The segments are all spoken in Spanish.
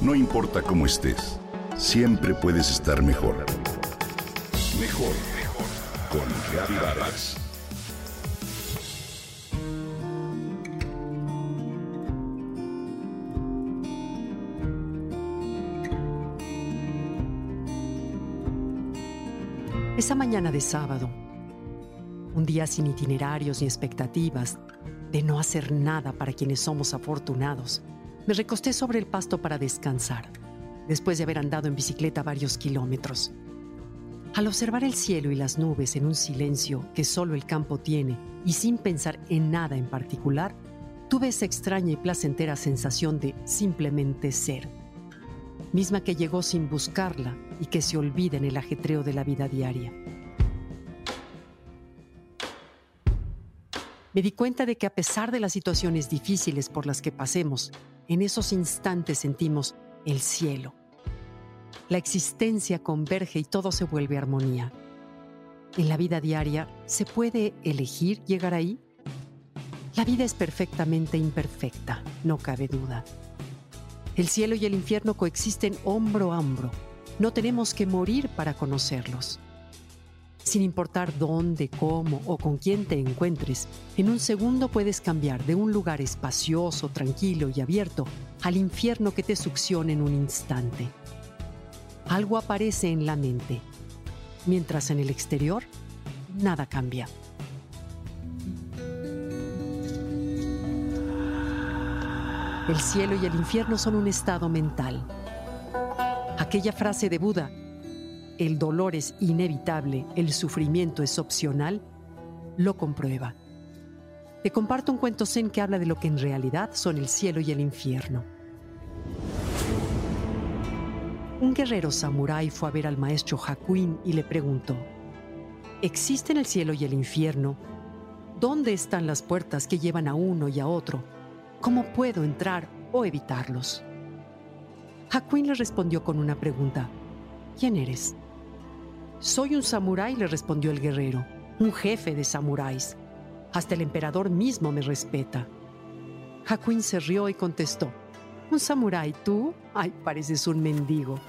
No importa cómo estés, siempre puedes estar mejor. Mejor, mejor. Con Reavivadas. Esa mañana de sábado, un día sin itinerarios ni expectativas, de no hacer nada para quienes somos afortunados, me recosté sobre el pasto para descansar, después de haber andado en bicicleta varios kilómetros. Al observar el cielo y las nubes en un silencio que solo el campo tiene y sin pensar en nada en particular, tuve esa extraña y placentera sensación de simplemente ser, misma que llegó sin buscarla y que se olvida en el ajetreo de la vida diaria. Me di cuenta de que a pesar de las situaciones difíciles por las que pasemos, en esos instantes sentimos el cielo. La existencia converge y todo se vuelve armonía. En la vida diaria, ¿se puede elegir llegar ahí? La vida es perfectamente imperfecta, no cabe duda. El cielo y el infierno coexisten hombro a hombro. No tenemos que morir para conocerlos. Sin importar dónde, cómo o con quién te encuentres, en un segundo puedes cambiar de un lugar espacioso, tranquilo y abierto al infierno que te succiona en un instante. Algo aparece en la mente, mientras en el exterior nada cambia. El cielo y el infierno son un estado mental. Aquella frase de Buda, el dolor es inevitable, el sufrimiento es opcional, lo comprueba. Te comparto un cuento zen que habla de lo que en realidad son el cielo y el infierno. Un guerrero samurái fue a ver al maestro Hakuin y le preguntó, ¿existen el cielo y el infierno? ¿Dónde están las puertas que llevan a uno y a otro? ¿Cómo puedo entrar o evitarlos? Hakuin le respondió con una pregunta. ¿Quién eres? Soy un samurái, le respondió el guerrero, un jefe de samuráis. Hasta el emperador mismo me respeta. Hakuin se rió y contestó, ¿Un samurái tú? Ay, pareces un mendigo.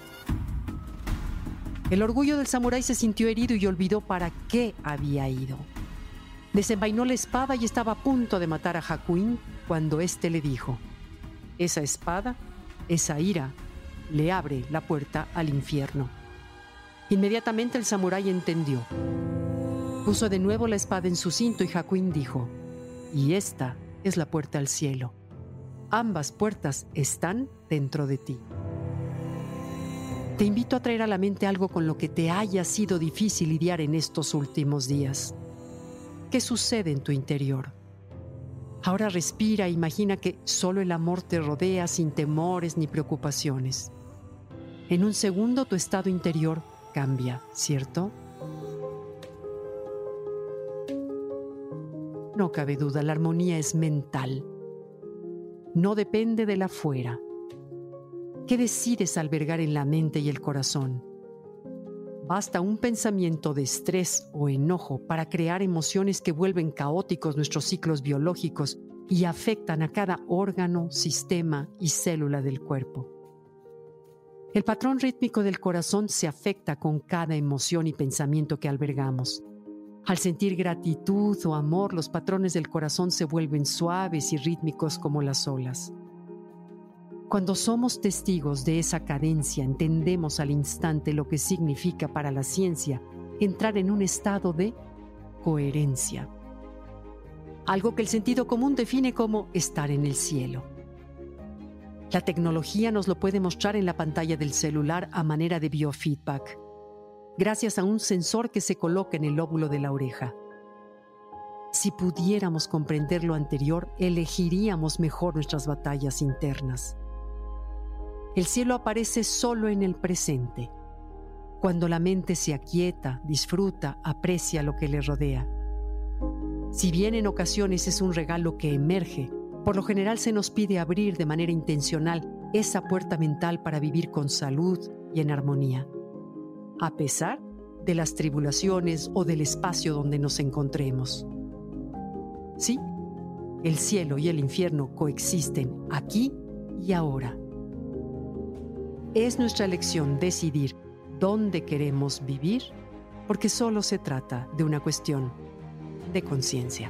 El orgullo del samurái se sintió herido y olvidó para qué había ido. Desenvainó la espada y estaba a punto de matar a Hakuin cuando éste le dijo, esa espada, esa ira, le abre la puerta al infierno. Inmediatamente el samurái entendió. Puso de nuevo la espada en su cinto y Hakuin dijo, y esta es la puerta al cielo. Ambas puertas están dentro de ti. Te invito a traer a la mente algo con lo que te haya sido difícil lidiar en estos últimos días. ¿Qué sucede en tu interior? Ahora respira e imagina que solo el amor te rodea sin temores ni preocupaciones. En un segundo tu estado interior cambia, ¿cierto? No cabe duda, la armonía es mental. No depende de la fuera. ¿Qué decides albergar en la mente y el corazón? Basta un pensamiento de estrés o enojo para crear emociones que vuelven caóticos nuestros ciclos biológicos y afectan a cada órgano, sistema y célula del cuerpo. El patrón rítmico del corazón se afecta con cada emoción y pensamiento que albergamos. Al sentir gratitud o amor, los patrones del corazón se vuelven suaves y rítmicos como las olas. Cuando somos testigos de esa cadencia, entendemos al instante lo que significa para la ciencia entrar en un estado de coherencia. Algo que el sentido común define como estar en el cielo. La tecnología nos lo puede mostrar en la pantalla del celular a manera de biofeedback, gracias a un sensor que se coloca en el lóbulo de la oreja. Si pudiéramos comprender lo anterior, elegiríamos mejor nuestras batallas internas. El cielo aparece solo en el presente, cuando la mente se aquieta, disfruta, aprecia lo que le rodea. Si bien en ocasiones es un regalo que emerge, por lo general se nos pide abrir de manera intencional esa puerta mental para vivir con salud y en armonía, a pesar de las tribulaciones o del espacio donde nos encontremos. Sí, el cielo y el infierno coexisten aquí y ahora. Es nuestra elección decidir dónde queremos vivir porque solo se trata de una cuestión de conciencia.